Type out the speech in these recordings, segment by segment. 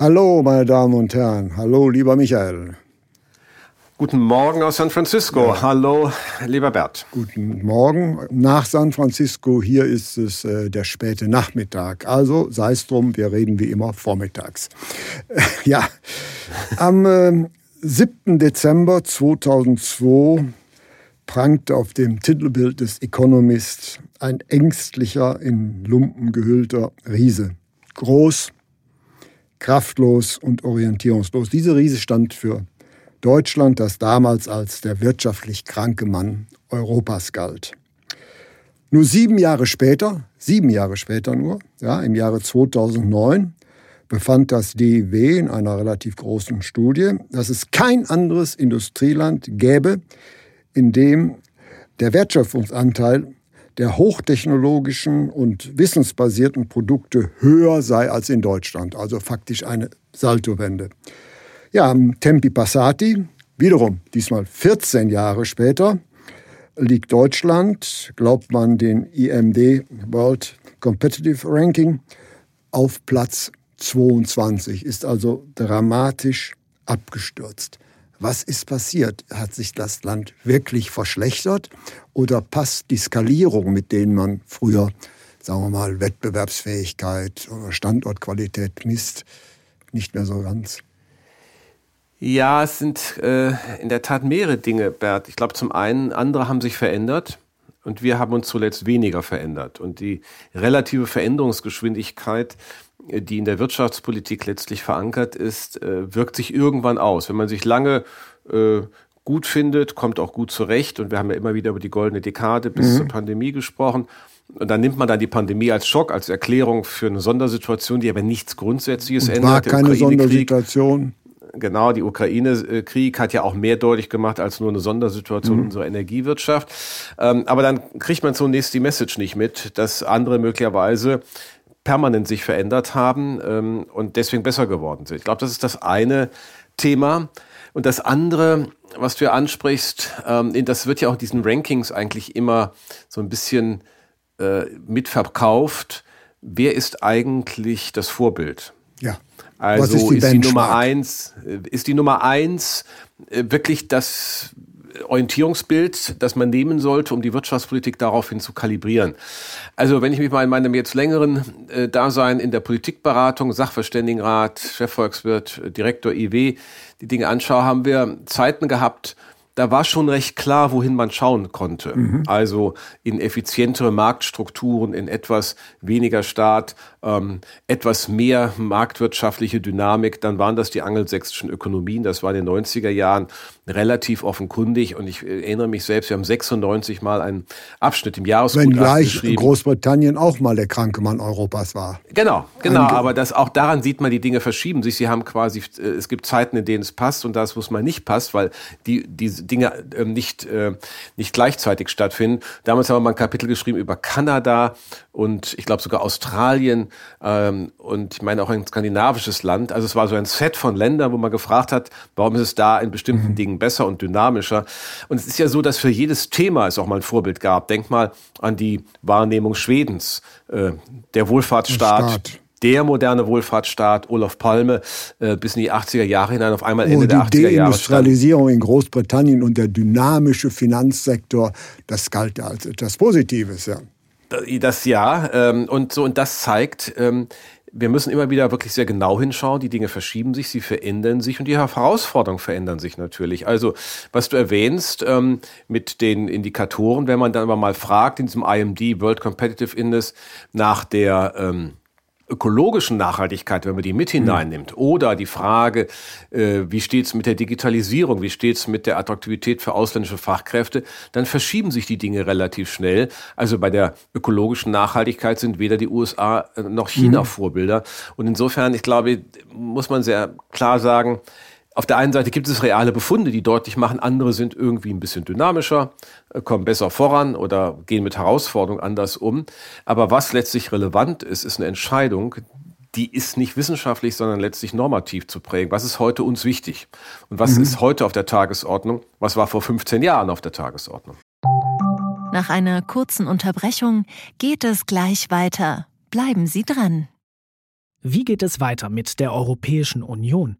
Hallo, meine Damen und Herren. Hallo, lieber Michael. Guten Morgen aus San Francisco. Ja. Hallo, lieber Bert. Guten Morgen nach San Francisco. Hier ist es äh, der späte Nachmittag. Also sei es drum, wir reden wie immer vormittags. ja, am äh, 7. Dezember 2002 prangte auf dem Titelbild des Economist ein ängstlicher, in Lumpen gehüllter Riese. Groß, kraftlos und orientierungslos. Diese Riese stand für Deutschland, das damals als der wirtschaftlich kranke Mann Europas galt. Nur sieben Jahre später, sieben Jahre später nur, ja, im Jahre 2009, befand das DIW in einer relativ großen Studie, dass es kein anderes Industrieland gäbe, in dem der Wertschöpfungsanteil der hochtechnologischen und wissensbasierten Produkte höher sei als in Deutschland. Also faktisch eine Saltowende. Ja, Tempi Passati, wiederum diesmal 14 Jahre später, liegt Deutschland, glaubt man den IMD World Competitive Ranking, auf Platz 22, ist also dramatisch abgestürzt. Was ist passiert? Hat sich das Land wirklich verschlechtert oder passt die Skalierung, mit denen man früher, sagen wir mal, Wettbewerbsfähigkeit oder Standortqualität misst, nicht mehr so ganz? Ja, es sind äh, in der Tat mehrere Dinge, Bert. Ich glaube, zum einen, andere haben sich verändert und wir haben uns zuletzt weniger verändert. Und die relative Veränderungsgeschwindigkeit die in der Wirtschaftspolitik letztlich verankert ist, äh, wirkt sich irgendwann aus. Wenn man sich lange äh, gut findet, kommt auch gut zurecht. Und wir haben ja immer wieder über die goldene Dekade bis mhm. zur Pandemie gesprochen. Und dann nimmt man dann die Pandemie als Schock, als Erklärung für eine Sondersituation, die aber nichts Grundsätzliches Und ändert. War keine Sondersituation. Genau, die Ukraine-Krieg hat ja auch mehr deutlich gemacht als nur eine Sondersituation mhm. unserer Energiewirtschaft. Ähm, aber dann kriegt man zunächst die Message nicht mit, dass andere möglicherweise permanent sich verändert haben ähm, und deswegen besser geworden sind. Ich glaube, das ist das eine Thema. Und das andere, was du ja ansprichst, ähm, das wird ja auch in diesen Rankings eigentlich immer so ein bisschen äh, mitverkauft. Wer ist eigentlich das Vorbild? Ja. Also ist die, ist die Nummer eins, äh, ist die Nummer eins äh, wirklich das Orientierungsbild, das man nehmen sollte, um die Wirtschaftspolitik daraufhin zu kalibrieren. Also wenn ich mich mal in meinem jetzt längeren äh, Dasein in der Politikberatung, Sachverständigenrat, Chefvolkswirt, Direktor IW die Dinge anschaue, haben wir Zeiten gehabt, da war schon recht klar, wohin man schauen konnte. Mhm. Also in effizientere Marktstrukturen, in etwas weniger Staat, ähm, etwas mehr marktwirtschaftliche Dynamik. Dann waren das die angelsächsischen Ökonomien. Das war in den 90er Jahren relativ offenkundig. Und ich erinnere mich selbst, wir haben 96 mal einen Abschnitt im Jahresgutachten Wenngleich geschrieben. Großbritannien auch mal der kranke Mann Europas war. Genau, genau. Ange aber das, auch daran sieht man, die Dinge verschieben sich. Sie haben quasi, äh, es gibt Zeiten, in denen es passt und das, wo es mal nicht passt, weil die, die Dinge äh, nicht, äh, nicht gleichzeitig stattfinden. Damals haben wir mal ein Kapitel geschrieben über Kanada und ich glaube sogar Australien ähm, und ich meine auch ein skandinavisches Land. Also es war so ein Set von Ländern, wo man gefragt hat, warum ist es da in bestimmten mhm. Dingen besser und dynamischer. Und es ist ja so, dass für jedes Thema es auch mal ein Vorbild gab. Denk mal an die Wahrnehmung Schwedens, äh, der Wohlfahrtsstaat. Staat der moderne Wohlfahrtsstaat, Olaf Palme, äh, bis in die 80er Jahre hinein, auf einmal Ende oh, der 80er Jahre. Die Deindustrialisierung in Großbritannien und der dynamische Finanzsektor, das galt als etwas Positives, ja. Das ja, ähm, und so, und das zeigt, ähm, wir müssen immer wieder wirklich sehr genau hinschauen. Die Dinge verschieben sich, sie verändern sich und die Herausforderungen verändern sich natürlich. Also, was du erwähnst ähm, mit den Indikatoren, wenn man dann aber mal fragt in diesem IMD World Competitive Index nach der ähm, ökologischen Nachhaltigkeit, wenn man die mit hineinnimmt, oder die Frage, äh, wie steht's mit der Digitalisierung, wie steht's mit der Attraktivität für ausländische Fachkräfte, dann verschieben sich die Dinge relativ schnell. Also bei der ökologischen Nachhaltigkeit sind weder die USA äh, noch China mhm. Vorbilder. Und insofern, ich glaube, muss man sehr klar sagen, auf der einen Seite gibt es reale Befunde, die deutlich machen, andere sind irgendwie ein bisschen dynamischer, äh, kommen besser voran oder gehen mit Herausforderungen anders um. Aber was letztlich relevant ist, ist eine Entscheidung, die ist nicht wissenschaftlich, sondern letztlich normativ zu prägen. Was ist heute uns wichtig? Und was mhm. ist heute auf der Tagesordnung? Was war vor 15 Jahren auf der Tagesordnung? Nach einer kurzen Unterbrechung geht es gleich weiter. Bleiben Sie dran. Wie geht es weiter mit der Europäischen Union?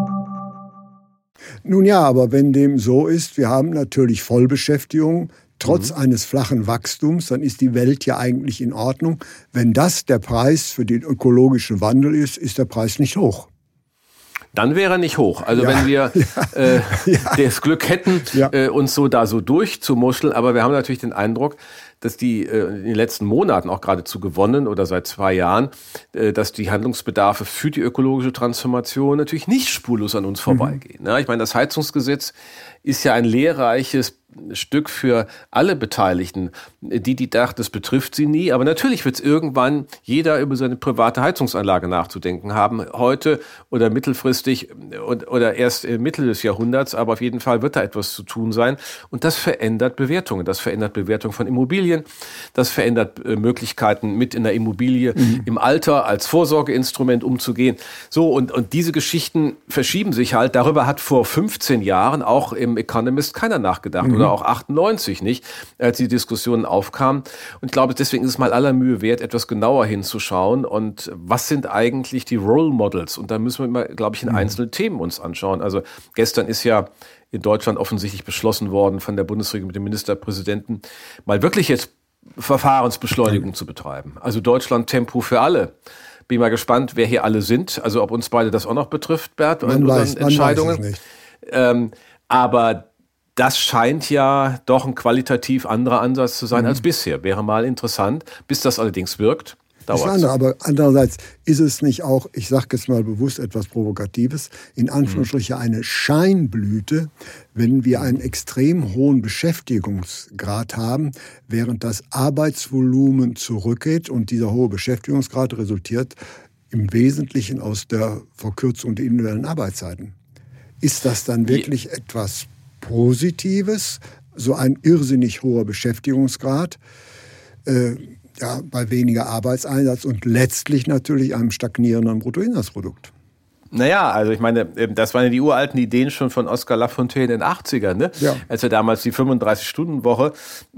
Nun ja, aber wenn dem so ist, wir haben natürlich Vollbeschäftigung, trotz mhm. eines flachen Wachstums, dann ist die Welt ja eigentlich in Ordnung. Wenn das der Preis für den ökologischen Wandel ist, ist der Preis nicht hoch. Dann wäre er nicht hoch. Also ja, wenn wir ja, äh, ja. das Glück hätten, äh, uns so da so durchzumuscheln, aber wir haben natürlich den Eindruck, dass die äh, in den letzten Monaten auch geradezu gewonnen oder seit zwei Jahren, äh, dass die Handlungsbedarfe für die ökologische Transformation natürlich nicht spurlos an uns mhm. vorbeigehen. Mhm. Ja, ich meine, das Heizungsgesetz ist ja ein lehrreiches Stück für alle Beteiligten. Die, die dachten, das betrifft sie nie. Aber natürlich wird es irgendwann jeder über seine private Heizungsanlage nachzudenken haben. Heute oder mittelfristig oder erst im Mitte des Jahrhunderts. Aber auf jeden Fall wird da etwas zu tun sein. Und das verändert Bewertungen. Das verändert Bewertung von Immobilien. Das verändert äh, Möglichkeiten, mit in der Immobilie mhm. im Alter als Vorsorgeinstrument umzugehen. So, und, und diese Geschichten verschieben sich halt. Darüber hat vor 15 Jahren auch im Economist keiner nachgedacht. Mhm oder auch 98 nicht, als die Diskussionen aufkamen. Und ich glaube, deswegen ist es mal aller Mühe wert, etwas genauer hinzuschauen. Und was sind eigentlich die Role Models? Und da müssen wir immer, glaube ich, in mhm. einzelne Themen uns anschauen. Also gestern ist ja in Deutschland offensichtlich beschlossen worden von der Bundesregierung mit dem Ministerpräsidenten, mal wirklich jetzt Verfahrensbeschleunigung zu betreiben. Also Deutschland Tempo für alle. Bin mal gespannt, wer hier alle sind. Also ob uns beide das auch noch betrifft, Bert, man weiß, Entscheidungen. Man weiß es nicht. Ähm, aber das scheint ja doch ein qualitativ anderer Ansatz zu sein mhm. als bisher. Wäre mal interessant. Bis das allerdings wirkt, dauert es. Aber andererseits ist es nicht auch, ich sage jetzt mal bewusst etwas Provokatives, in Anführungsstrichen mhm. eine Scheinblüte, wenn wir einen extrem hohen Beschäftigungsgrad haben, während das Arbeitsvolumen zurückgeht und dieser hohe Beschäftigungsgrad resultiert im Wesentlichen aus der Verkürzung der individuellen Arbeitszeiten. Ist das dann wirklich ja. etwas Positives, so ein irrsinnig hoher Beschäftigungsgrad, äh, ja, bei weniger Arbeitseinsatz und letztlich natürlich einem stagnierenden Bruttoinlandsprodukt. Naja, also ich meine, ähm, das waren ja die uralten Ideen schon von Oskar Lafontaine in den 80ern, ne? Ja. als er damals die 35-Stunden-Woche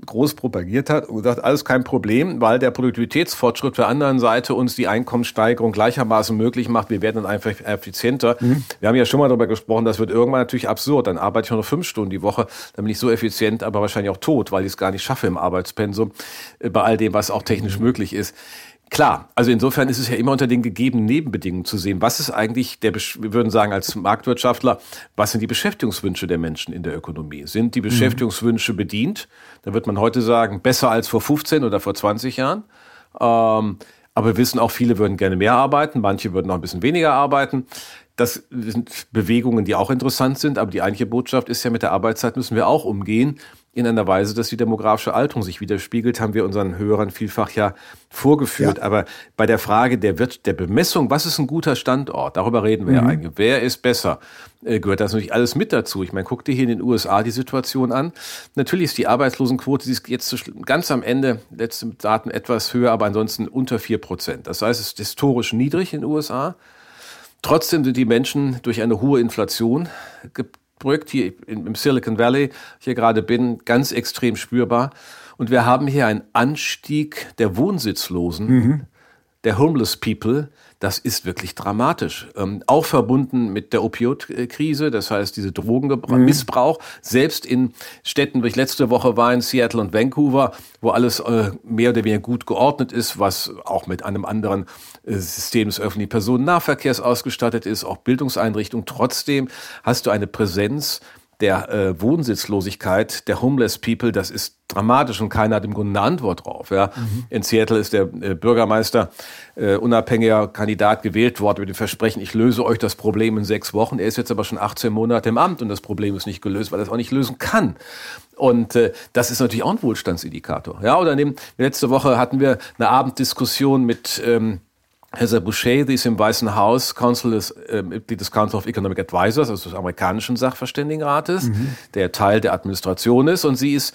groß propagiert hat und gesagt, alles kein Problem, weil der Produktivitätsfortschritt der anderen Seite uns die Einkommenssteigerung gleichermaßen möglich macht. Wir werden dann einfach effizienter. Mhm. Wir haben ja schon mal darüber gesprochen, das wird irgendwann natürlich absurd. Dann arbeite ich nur noch fünf Stunden die Woche, dann bin ich so effizient, aber wahrscheinlich auch tot, weil ich es gar nicht schaffe im Arbeitspensum, äh, bei all dem, was auch technisch mhm. möglich ist. Klar, also insofern ist es ja immer unter den gegebenen Nebenbedingungen zu sehen. Was ist eigentlich der, wir würden sagen als Marktwirtschaftler, was sind die Beschäftigungswünsche der Menschen in der Ökonomie? Sind die mhm. Beschäftigungswünsche bedient? Da wird man heute sagen, besser als vor 15 oder vor 20 Jahren. Ähm, aber wir wissen auch, viele würden gerne mehr arbeiten, manche würden noch ein bisschen weniger arbeiten. Das sind Bewegungen, die auch interessant sind, aber die eigentliche Botschaft ist ja, mit der Arbeitszeit müssen wir auch umgehen in einer Weise, dass die demografische Alterung sich widerspiegelt, haben wir unseren Hörern vielfach ja vorgeführt. Ja. Aber bei der Frage der, Wirt der Bemessung, was ist ein guter Standort, darüber reden wir mhm. ja eigentlich. Wer ist besser? Äh, gehört das natürlich alles mit dazu. Ich meine, guck dir hier in den USA die Situation an. Natürlich ist die Arbeitslosenquote, die ist jetzt ganz am Ende, letzte Daten etwas höher, aber ansonsten unter vier Prozent. Das heißt, es ist historisch niedrig in den USA. Trotzdem sind die Menschen durch eine hohe Inflation Projekt hier im Silicon Valley, hier gerade bin, ganz extrem spürbar. Und wir haben hier einen Anstieg der Wohnsitzlosen. Mhm. der Homeless People, das ist wirklich dramatisch. Ähm, auch verbunden mit der Opioidkrise, das heißt diese Drogenmissbrauch. Mhm. Selbst in Städten, wo ich letzte Woche war, in Seattle und Vancouver, wo alles äh, mehr oder weniger gut geordnet ist, was auch mit einem anderen äh, System des öffentlichen Personennahverkehrs ausgestattet ist, auch Bildungseinrichtungen. Trotzdem hast du eine Präsenz der äh, Wohnsitzlosigkeit der Homeless People, das ist dramatisch und keiner hat im Grunde eine Antwort drauf. Ja. Mhm. In Seattle ist der äh, Bürgermeister äh, unabhängiger Kandidat gewählt worden mit dem Versprechen, ich löse euch das Problem in sechs Wochen. Er ist jetzt aber schon 18 Monate im Amt und das Problem ist nicht gelöst, weil er es auch nicht lösen kann. Und äh, das ist natürlich auch ein Wohlstandsindikator. Ja, oder neben, letzte Woche hatten wir eine Abenddiskussion mit ähm, Heather Boucher, die ist im Weißen Haus Council des, äh, Mitglied des Council of Economic Advisors, also des amerikanischen Sachverständigenrates, mhm. der Teil der Administration ist. Und sie ist,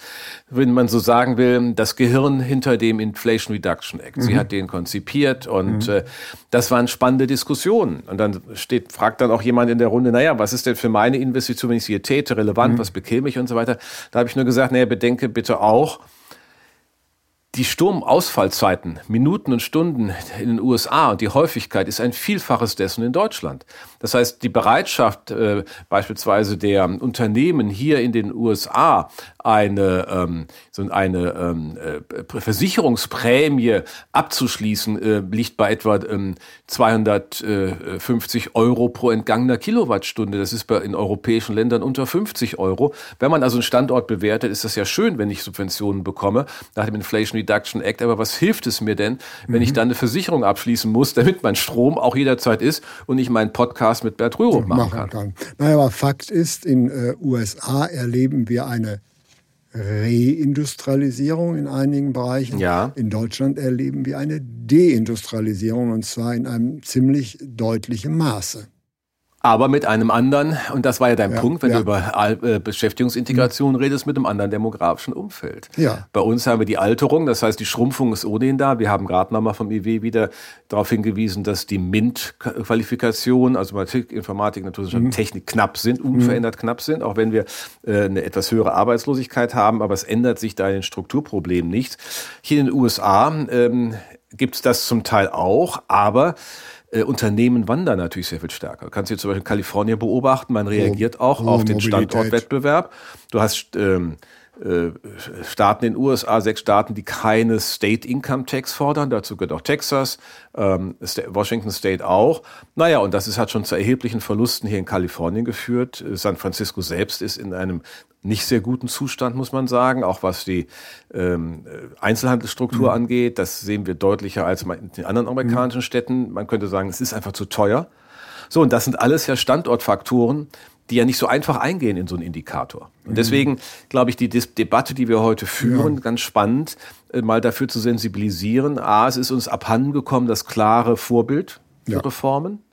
wenn man so sagen will, das Gehirn hinter dem Inflation Reduction Act. Mhm. Sie hat den konzipiert und mhm. äh, das waren spannende Diskussionen. Und dann steht, fragt dann auch jemand in der Runde, naja, was ist denn für meine Investition, wenn ich sie hier täte, relevant, mhm. was bekäme ich und so weiter. Da habe ich nur gesagt, naja, bedenke bitte auch, die Sturmausfallzeiten, Minuten und Stunden in den USA und die Häufigkeit ist ein Vielfaches dessen in Deutschland. Das heißt, die Bereitschaft äh, beispielsweise der Unternehmen hier in den USA eine, ähm, so eine ähm, äh, Versicherungsprämie abzuschließen, äh, liegt bei etwa ähm, 250 Euro pro entgangener Kilowattstunde. Das ist bei, in europäischen Ländern unter 50 Euro. Wenn man also einen Standort bewertet, ist das ja schön, wenn ich Subventionen bekomme nach dem Inflation Reduction Act. Aber was hilft es mir denn, wenn mhm. ich dann eine Versicherung abschließen muss, damit mein Strom auch jederzeit ist und ich meinen Podcast mit Bert Rürup machen, kann? kann. Naja, aber Fakt ist, in äh, USA erleben wir eine Reindustrialisierung in einigen Bereichen. Ja. In Deutschland erleben wir eine Deindustrialisierung und zwar in einem ziemlich deutlichen Maße. Aber mit einem anderen, und das war ja dein ja, Punkt, wenn ja. du über äh, Beschäftigungsintegration mhm. redest, mit einem anderen demografischen Umfeld. Ja. Bei uns haben wir die Alterung, das heißt, die Schrumpfung ist ohnehin da. Wir haben gerade nochmal vom IW wieder darauf hingewiesen, dass die MINT-Qualifikationen, also Mathematik, Informatik, Naturwissenschaft, mhm. Technik knapp sind, unverändert mhm. knapp sind, auch wenn wir äh, eine etwas höhere Arbeitslosigkeit haben, aber es ändert sich da in den Strukturproblemen nichts. Hier in den USA ähm, gibt es das zum Teil auch, aber äh, Unternehmen wandern natürlich sehr viel stärker. Du kannst hier zum Beispiel in Kalifornien beobachten, man reagiert auch oh, auf den Standortwettbewerb. Du hast ähm, äh, Staaten in den USA, sechs Staaten, die keine State Income Tax fordern. Dazu gehört auch Texas, ähm, Washington State auch. Naja, und das ist, hat schon zu erheblichen Verlusten hier in Kalifornien geführt. San Francisco selbst ist in einem nicht sehr guten Zustand, muss man sagen, auch was die ähm, Einzelhandelsstruktur mhm. angeht. Das sehen wir deutlicher als in den anderen amerikanischen mhm. Städten. Man könnte sagen, es ist einfach zu teuer. So, und das sind alles ja Standortfaktoren, die ja nicht so einfach eingehen in so einen Indikator. Und mhm. deswegen glaube ich, die Dis Debatte, die wir heute führen, ja. ganz spannend, äh, mal dafür zu sensibilisieren. A, es ist uns abhanden gekommen, das klare Vorbild für ja. Reformen.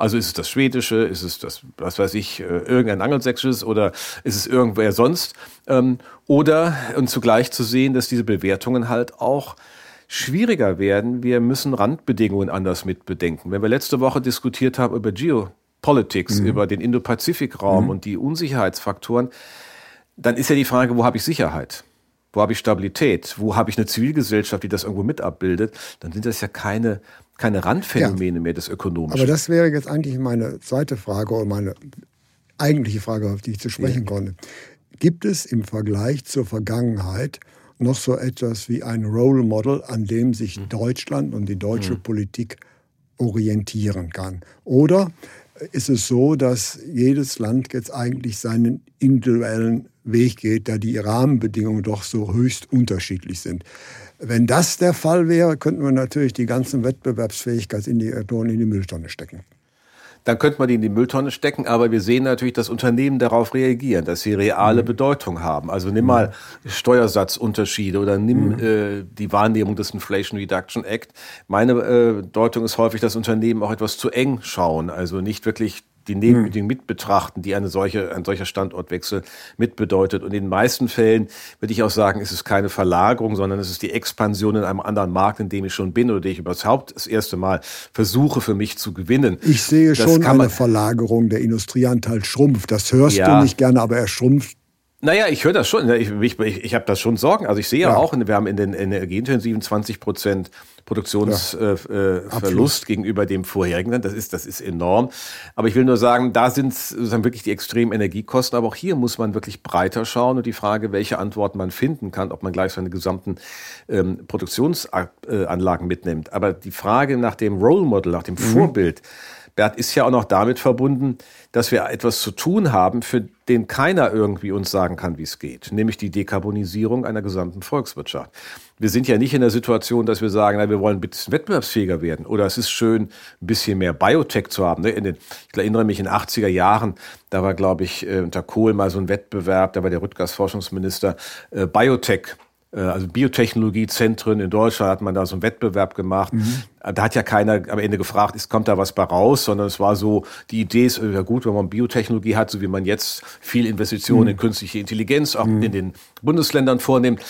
Also ist es das Schwedische, ist es das, was weiß ich, äh, irgendein Angelsächsisches oder ist es irgendwer sonst? Ähm, oder und zugleich zu sehen, dass diese Bewertungen halt auch schwieriger werden. Wir müssen Randbedingungen anders mitbedenken. Wenn wir letzte Woche diskutiert haben über Geopolitics, mhm. über den Indo-Pazifik-Raum mhm. und die Unsicherheitsfaktoren, dann ist ja die Frage, wo habe ich Sicherheit? Wo habe ich Stabilität? Wo habe ich eine Zivilgesellschaft, die das irgendwo mit abbildet? Dann sind das ja keine keine Randphänomene ja. mehr des Ökonomischen. Aber das wäre jetzt eigentlich meine zweite Frage oder meine eigentliche Frage, auf die ich zu sprechen ja. konnte. Gibt es im Vergleich zur Vergangenheit noch so etwas wie ein Role Model, an dem sich mhm. Deutschland und die deutsche mhm. Politik orientieren kann? Oder ist es so, dass jedes Land jetzt eigentlich seinen individuellen Weg geht, da die Rahmenbedingungen doch so höchst unterschiedlich sind? Wenn das der Fall wäre, könnten wir natürlich die ganzen Wettbewerbsfähigkeitsindikatoren in die Mülltonne stecken. Dann könnte man die in die Mülltonne stecken, aber wir sehen natürlich, dass Unternehmen darauf reagieren, dass sie reale mhm. Bedeutung haben. Also nimm mal Steuersatzunterschiede oder nimm mhm. äh, die Wahrnehmung des Inflation Reduction Act. Meine äh, Deutung ist häufig, dass Unternehmen auch etwas zu eng schauen, also nicht wirklich die Nebenbedingungen mit betrachten, die eine solche, ein solcher Standortwechsel mit bedeutet. Und in den meisten Fällen würde ich auch sagen, ist es keine Verlagerung, sondern es ist die Expansion in einem anderen Markt, in dem ich schon bin oder den ich überhaupt das erste Mal versuche für mich zu gewinnen. Ich sehe das schon eine Verlagerung. Der Industrieanteil schrumpft. Das hörst ja. du nicht gerne, aber er schrumpft Naja, ich höre das schon. Ich, ich, ich habe das schon Sorgen. Also ich sehe ja. auch, wir haben in den energieintensiven 20 Prozent Produktionsverlust ja. äh, gegenüber dem vorherigen. Das ist, das ist enorm. Aber ich will nur sagen, da sind sozusagen wirklich die extremen Energiekosten. Aber auch hier muss man wirklich breiter schauen und die Frage, welche Antworten man finden kann, ob man gleich seine gesamten ähm, Produktionsanlagen mitnimmt. Aber die Frage nach dem Role Model, nach dem mhm. Vorbild, Bert, ist ja auch noch damit verbunden, dass wir etwas zu tun haben, für den keiner irgendwie uns sagen kann, wie es geht, nämlich die Dekarbonisierung einer gesamten Volkswirtschaft. Wir sind ja nicht in der Situation, dass wir sagen, na, wir wollen ein bisschen wettbewerbsfähiger werden oder es ist schön, ein bisschen mehr Biotech zu haben. Ne? Den, ich erinnere mich in den 80er Jahren, da war, glaube ich, äh, unter Kohl mal so ein Wettbewerb, da war der Rüttgers Forschungsminister, äh, Biotech also Biotechnologiezentren in Deutschland hat man da so einen Wettbewerb gemacht. Mhm. Da hat ja keiner am Ende gefragt, ist, kommt da was bei raus, sondern es war so, die Idee ist ja gut, wenn man Biotechnologie hat, so wie man jetzt viel Investitionen mhm. in künstliche Intelligenz auch mhm. in den Bundesländern vornimmt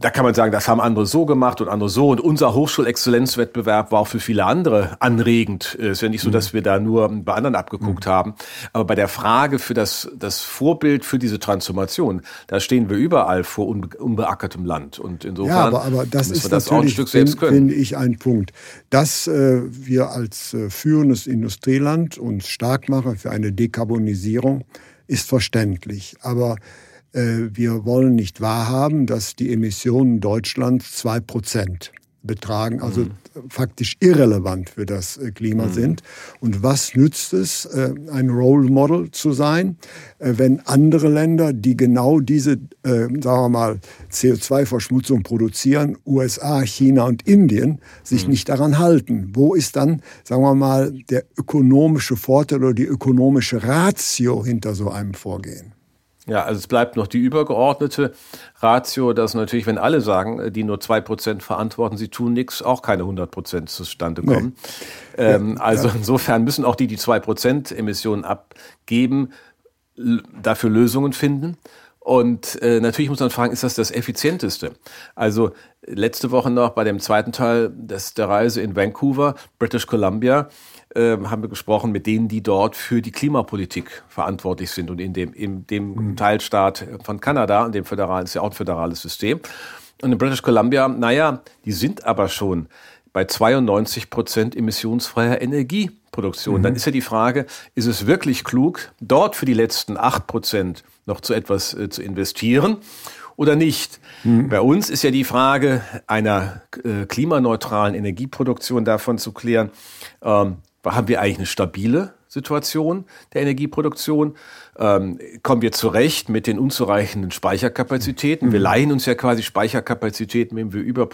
da kann man sagen, das haben andere so gemacht und andere so. Und unser Hochschulexzellenzwettbewerb war auch für viele andere anregend. Es ist ja nicht so, dass wir da nur bei anderen abgeguckt mhm. haben. Aber bei der Frage für das, das Vorbild für diese Transformation, da stehen wir überall vor unbe unbeackertem Land. Und insofern ja, aber, aber das ist wir das auch ein Stück selbst können. finde ich, ein Punkt. Dass äh, wir als äh, führendes Industrieland uns stark machen für eine Dekarbonisierung, ist verständlich. Aber wir wollen nicht wahrhaben, dass die Emissionen Deutschlands zwei Prozent betragen, also mhm. faktisch irrelevant für das äh, Klima mhm. sind. Und was nützt es, äh, ein Role Model zu sein, wenn andere Länder, die genau diese, sagen wir mal, CO2-Verschmutzung produzieren, USA, China und Indien, sich mhm. nicht daran halten? Wo ist dann, sagen wir mal, der ökonomische Vorteil oder die ökonomische Ratio hinter so einem Vorgehen? Ja, also es bleibt noch die übergeordnete Ratio, dass natürlich, wenn alle sagen, die nur zwei Prozent verantworten, sie tun nichts, auch keine 100 Prozent zustande kommen. Nee. Ähm, ja, also ja. insofern müssen auch die, die zwei Prozent Emissionen abgeben, dafür Lösungen finden. Und äh, natürlich muss man fragen, ist das das effizienteste? Also letzte Woche noch bei dem zweiten Teil des, der Reise in Vancouver, British Columbia, äh, haben wir gesprochen mit denen, die dort für die Klimapolitik verantwortlich sind und in dem, in dem mhm. Teilstaat von Kanada, in dem föderalen, ist ja auch ein föderales System. Und in British Columbia, naja, die sind aber schon bei 92 Prozent emissionsfreier Energieproduktion. Mhm. Dann ist ja die Frage, ist es wirklich klug, dort für die letzten 8 Prozent noch zu etwas äh, zu investieren oder nicht? Mhm. Bei uns ist ja die Frage einer äh, klimaneutralen Energieproduktion davon zu klären, ähm, haben wir eigentlich eine stabile Situation der Energieproduktion? Ähm, kommen wir zurecht mit den unzureichenden Speicherkapazitäten? Wir mhm. leihen uns ja quasi Speicherkapazitäten, wenn wir über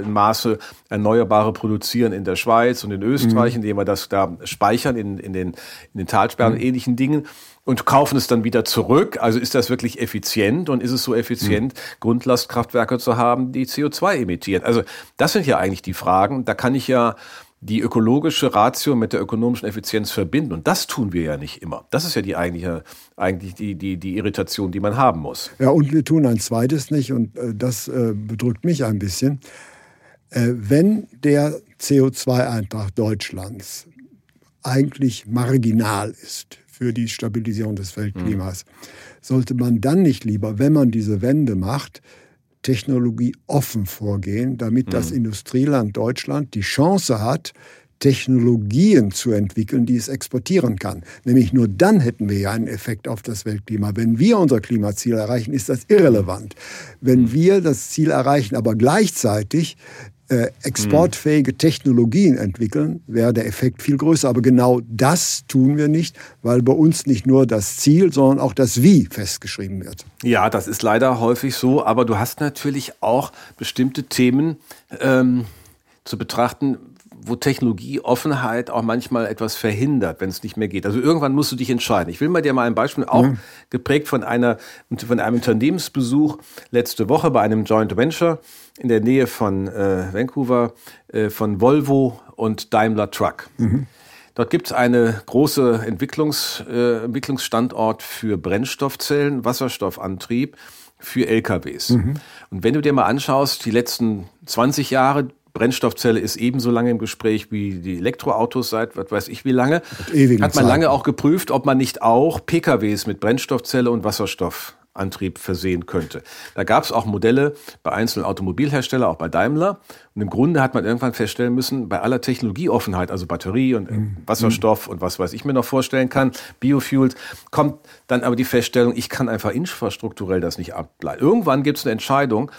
in Maße Erneuerbare produzieren in der Schweiz und in Österreich, mhm. indem wir das da speichern in, in, den, in den Talsperren und mhm. ähnlichen Dingen und kaufen es dann wieder zurück. Also ist das wirklich effizient und ist es so effizient, mhm. Grundlastkraftwerke zu haben, die CO2 emittieren? Also das sind ja eigentlich die Fragen. Da kann ich ja die ökologische Ratio mit der ökonomischen Effizienz verbinden. Und das tun wir ja nicht immer. Das ist ja die eigentliche, eigentlich die, die, die Irritation, die man haben muss. Ja, und wir tun ein zweites nicht, und äh, das äh, bedrückt mich ein bisschen. Äh, wenn der CO2-Eintrag Deutschlands eigentlich marginal ist für die Stabilisierung des Weltklimas, mhm. sollte man dann nicht lieber, wenn man diese Wende macht, Technologie offen vorgehen, damit mhm. das Industrieland Deutschland die Chance hat, Technologien zu entwickeln, die es exportieren kann. Nämlich nur dann hätten wir ja einen Effekt auf das Weltklima. Wenn wir unser Klimaziel erreichen, ist das irrelevant. Wenn mhm. wir das Ziel erreichen, aber gleichzeitig äh, exportfähige Technologien entwickeln, wäre der Effekt viel größer. Aber genau das tun wir nicht, weil bei uns nicht nur das Ziel, sondern auch das Wie festgeschrieben wird. Ja, das ist leider häufig so. Aber du hast natürlich auch bestimmte Themen ähm, zu betrachten, wo Technologieoffenheit auch manchmal etwas verhindert, wenn es nicht mehr geht. Also irgendwann musst du dich entscheiden. Ich will mal dir mal ein Beispiel, auch mhm. geprägt von einer, von einem Unternehmensbesuch letzte Woche bei einem Joint Venture in der Nähe von äh, Vancouver äh, von Volvo und Daimler Truck. Mhm. Dort gibt es eine große Entwicklungs, äh, Entwicklungsstandort für Brennstoffzellen, Wasserstoffantrieb für LKWs. Mhm. Und wenn du dir mal anschaust, die letzten 20 Jahre, Brennstoffzelle ist ebenso lange im Gespräch wie die Elektroautos seit, was weiß ich wie lange. Hat man lange auch geprüft, ob man nicht auch PKWs mit Brennstoffzelle und Wasserstoff Antrieb versehen könnte. Da gab es auch Modelle bei einzelnen Automobilherstellern, auch bei Daimler. Und im Grunde hat man irgendwann feststellen müssen, bei aller Technologieoffenheit, also Batterie und mhm. Wasserstoff und was weiß ich mir noch vorstellen kann, Biofuels, kommt dann aber die Feststellung, ich kann einfach infrastrukturell das nicht ableiten. Irgendwann gibt es eine Entscheidung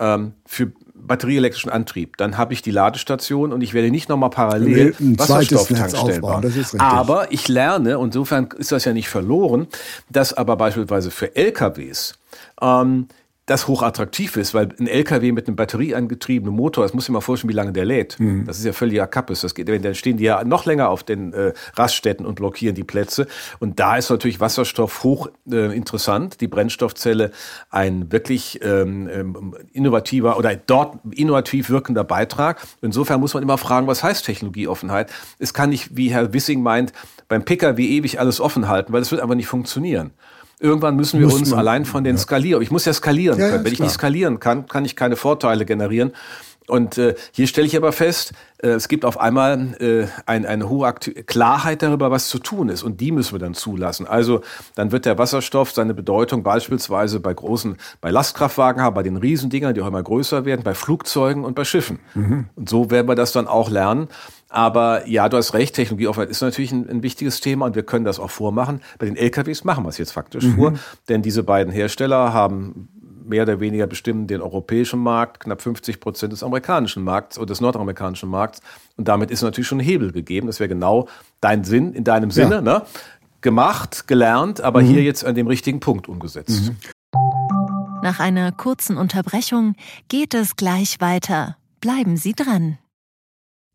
ähm, für batterieelektrischen Antrieb. Dann habe ich die Ladestation und ich werde nicht nochmal parallel Wasserstofftankstellen bauen. Aber ich lerne, und insofern ist das ja nicht verloren, dass aber beispielsweise für LKWs ähm, das hochattraktiv ist, weil ein LKW mit einem batterieangetriebenen Motor, das muss ich mal vorstellen, wie lange der lädt. Mhm. Das ist ja völliger Kappes. Das geht, dann stehen die ja noch länger auf den äh, Raststätten und blockieren die Plätze. Und da ist natürlich Wasserstoff hoch äh, interessant. Die Brennstoffzelle ein wirklich ähm, ähm, innovativer oder dort innovativ wirkender Beitrag. Insofern muss man immer fragen, was heißt Technologieoffenheit? Es kann nicht, wie Herr Wissing meint, beim Pkw ewig alles offen halten, weil es wird aber nicht funktionieren. Irgendwann müssen wir muss uns man, allein von den ja. skalieren. Ich muss ja skalieren ja, können. Wenn ich nicht skalieren kann, kann ich keine Vorteile generieren. Und äh, hier stelle ich aber fest, äh, es gibt auf einmal äh, ein, eine hohe Aktu Klarheit darüber, was zu tun ist. Und die müssen wir dann zulassen. Also dann wird der Wasserstoff seine Bedeutung beispielsweise bei großen, bei Lastkraftwagen haben, bei den Riesendingern, die auch immer größer werden, bei Flugzeugen und bei Schiffen. Mhm. Und so werden wir das dann auch lernen. Aber ja, du hast recht, Technologieoffenheit ist natürlich ein, ein, wichtiges Thema und wir können das auch vormachen. Bei den LKWs machen wir es jetzt faktisch mhm. vor, denn diese beiden Hersteller haben mehr oder weniger bestimmen den europäischen Markt, knapp 50 Prozent des amerikanischen Markts oder des nordamerikanischen Markts. Und damit ist natürlich schon ein Hebel gegeben. Das wäre genau dein Sinn, in deinem Sinne, ja. ne? Gemacht, gelernt, aber mhm. hier jetzt an dem richtigen Punkt umgesetzt. Mhm. Nach einer kurzen Unterbrechung geht es gleich weiter. Bleiben Sie dran.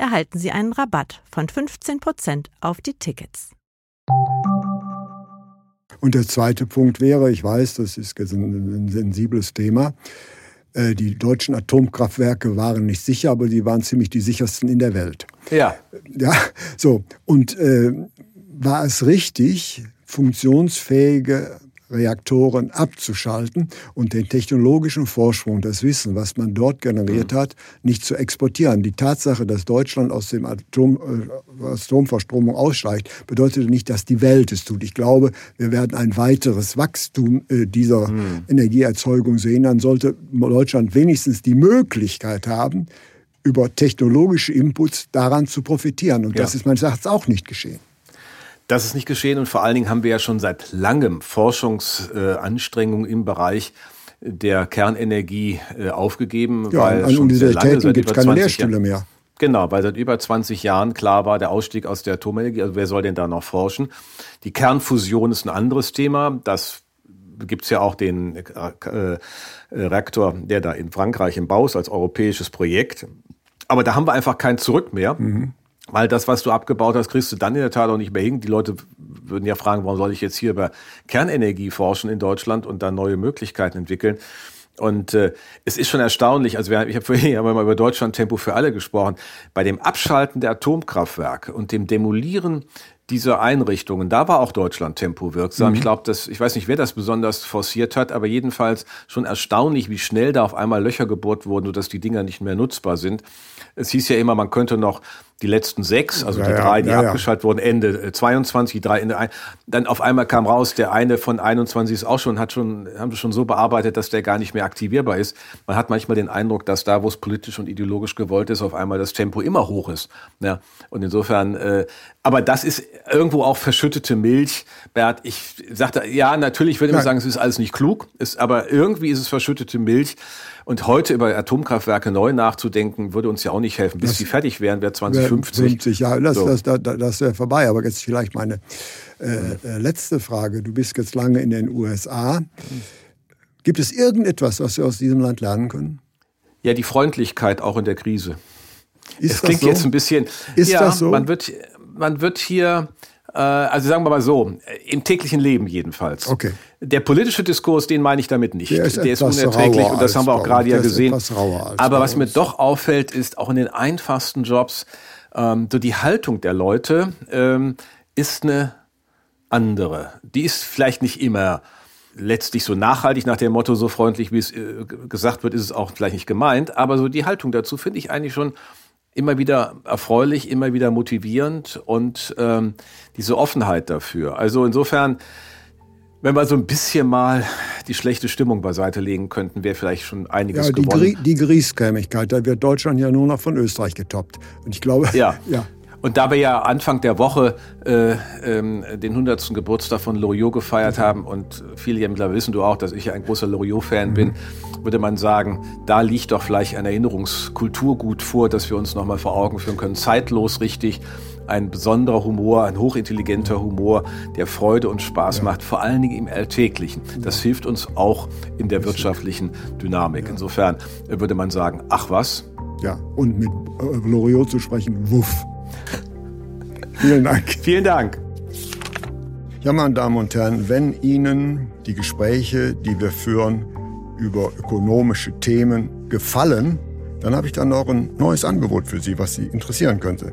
erhalten Sie einen Rabatt von 15% auf die Tickets. Und der zweite Punkt wäre, ich weiß, das ist ein sensibles Thema, äh, die deutschen Atomkraftwerke waren nicht sicher, aber sie waren ziemlich die sichersten in der Welt. Ja. Ja, so. Und äh, war es richtig, funktionsfähige Reaktoren abzuschalten und den technologischen Vorsprung, das Wissen, was man dort generiert mhm. hat, nicht zu exportieren. Die Tatsache, dass Deutschland aus dem Atom, äh, Atomverstromung aussteigt, bedeutet nicht, dass die Welt es tut. Ich glaube, wir werden ein weiteres Wachstum äh, dieser mhm. Energieerzeugung sehen. Dann sollte Deutschland wenigstens die Möglichkeit haben, über technologische Inputs daran zu profitieren. Und ja. das ist meines Erachtens auch nicht geschehen. Das ist nicht geschehen und vor allen Dingen haben wir ja schon seit langem Forschungsanstrengungen im Bereich der Kernenergie äh, aufgegeben. Ja, weil an Universitäten gibt es keine Lehrstühle Jahren, mehr. Genau, weil seit über 20 Jahren klar war, der Ausstieg aus der Atomenergie, also wer soll denn da noch forschen? Die Kernfusion ist ein anderes Thema. Das gibt es ja auch den äh, äh, Reaktor, der da in Frankreich im Bau ist, als europäisches Projekt. Aber da haben wir einfach kein Zurück mehr. Mhm. Weil das, was du abgebaut hast, kriegst du dann in der Tat auch nicht mehr hin. Die Leute würden ja fragen, warum soll ich jetzt hier über Kernenergie forschen in Deutschland und dann neue Möglichkeiten entwickeln? Und äh, es ist schon erstaunlich, also wir, ich habe vorhin ja mal über Deutschland Tempo für alle gesprochen, bei dem Abschalten der Atomkraftwerke und dem Demolieren dieser Einrichtungen, da war auch Deutschland Tempo wirksam. Mhm. Ich glaube, dass ich weiß nicht, wer das besonders forciert hat, aber jedenfalls schon erstaunlich, wie schnell da auf einmal Löcher gebohrt wurden, sodass die Dinger nicht mehr nutzbar sind. Es hieß ja immer, man könnte noch die letzten sechs, also ja, die drei, die ja, abgeschaltet ja. wurden, Ende 22, äh, die drei Ende ein. Dann auf einmal kam raus, der eine von 21 ist auch schon, hat schon, haben sie schon so bearbeitet, dass der gar nicht mehr aktivierbar ist. Man hat manchmal den Eindruck, dass da, wo es politisch und ideologisch gewollt ist, auf einmal das Tempo immer hoch ist. Ja, und insofern, äh, aber das ist irgendwo auch verschüttete Milch. Bert, ich sagte, ja, natürlich würde man sagen, es ist alles nicht klug, ist, aber irgendwie ist es verschüttete Milch. Und heute über Atomkraftwerke neu nachzudenken, würde uns ja auch nicht helfen. Bis das die fertig wären, wäre 2050. 50 Jahre, das, so. das, das, das wäre vorbei. Aber jetzt vielleicht meine äh, äh, letzte Frage. Du bist jetzt lange in den USA. Gibt es irgendetwas, was wir aus diesem Land lernen können? Ja, die Freundlichkeit auch in der Krise. Ist es klingt so? jetzt ein bisschen. Ist ja, das so? Man wird, man wird hier, äh, also sagen wir mal so, im täglichen Leben jedenfalls. Okay Der politische Diskurs, den meine ich damit nicht. Der ist, der ist unerträglich und das haben wir auch gerade ja gesehen. Aber was mir doch auffällt, ist auch in den einfachsten Jobs, ähm, so die Haltung der Leute ähm, ist eine andere. Die ist vielleicht nicht immer letztlich so nachhaltig nach dem Motto, so freundlich wie es äh, gesagt wird, ist es auch vielleicht nicht gemeint. Aber so die Haltung dazu finde ich eigentlich schon immer wieder erfreulich, immer wieder motivierend und ähm, diese Offenheit dafür. Also insofern, wenn wir so ein bisschen mal die schlechte Stimmung beiseite legen könnten, wäre vielleicht schon einiges ja, die gewonnen. Grie die Griesgrämigkeit, da wird Deutschland ja nur noch von Österreich getoppt. Und ich glaube, ja. ja. Und da wir ja Anfang der Woche äh, ähm, den 100. Geburtstag von Loriot gefeiert haben und viele mittlerweile wissen du auch, dass ich ja ein großer Loriot-Fan mhm. bin, würde man sagen, da liegt doch vielleicht ein Erinnerungskulturgut vor, dass wir uns nochmal vor Augen führen können. Zeitlos richtig, ein besonderer Humor, ein hochintelligenter Humor, der Freude und Spaß ja. macht, vor allen Dingen im Alltäglichen. Das hilft uns auch in der wirtschaftlichen Dynamik. Insofern würde man sagen, ach was? Ja, und mit äh, Loriot zu sprechen, wuff. Vielen Dank. Vielen Dank. Ja, meine Damen und Herren, wenn Ihnen die Gespräche, die wir führen über ökonomische Themen, gefallen, dann habe ich dann noch ein neues Angebot für Sie, was Sie interessieren könnte.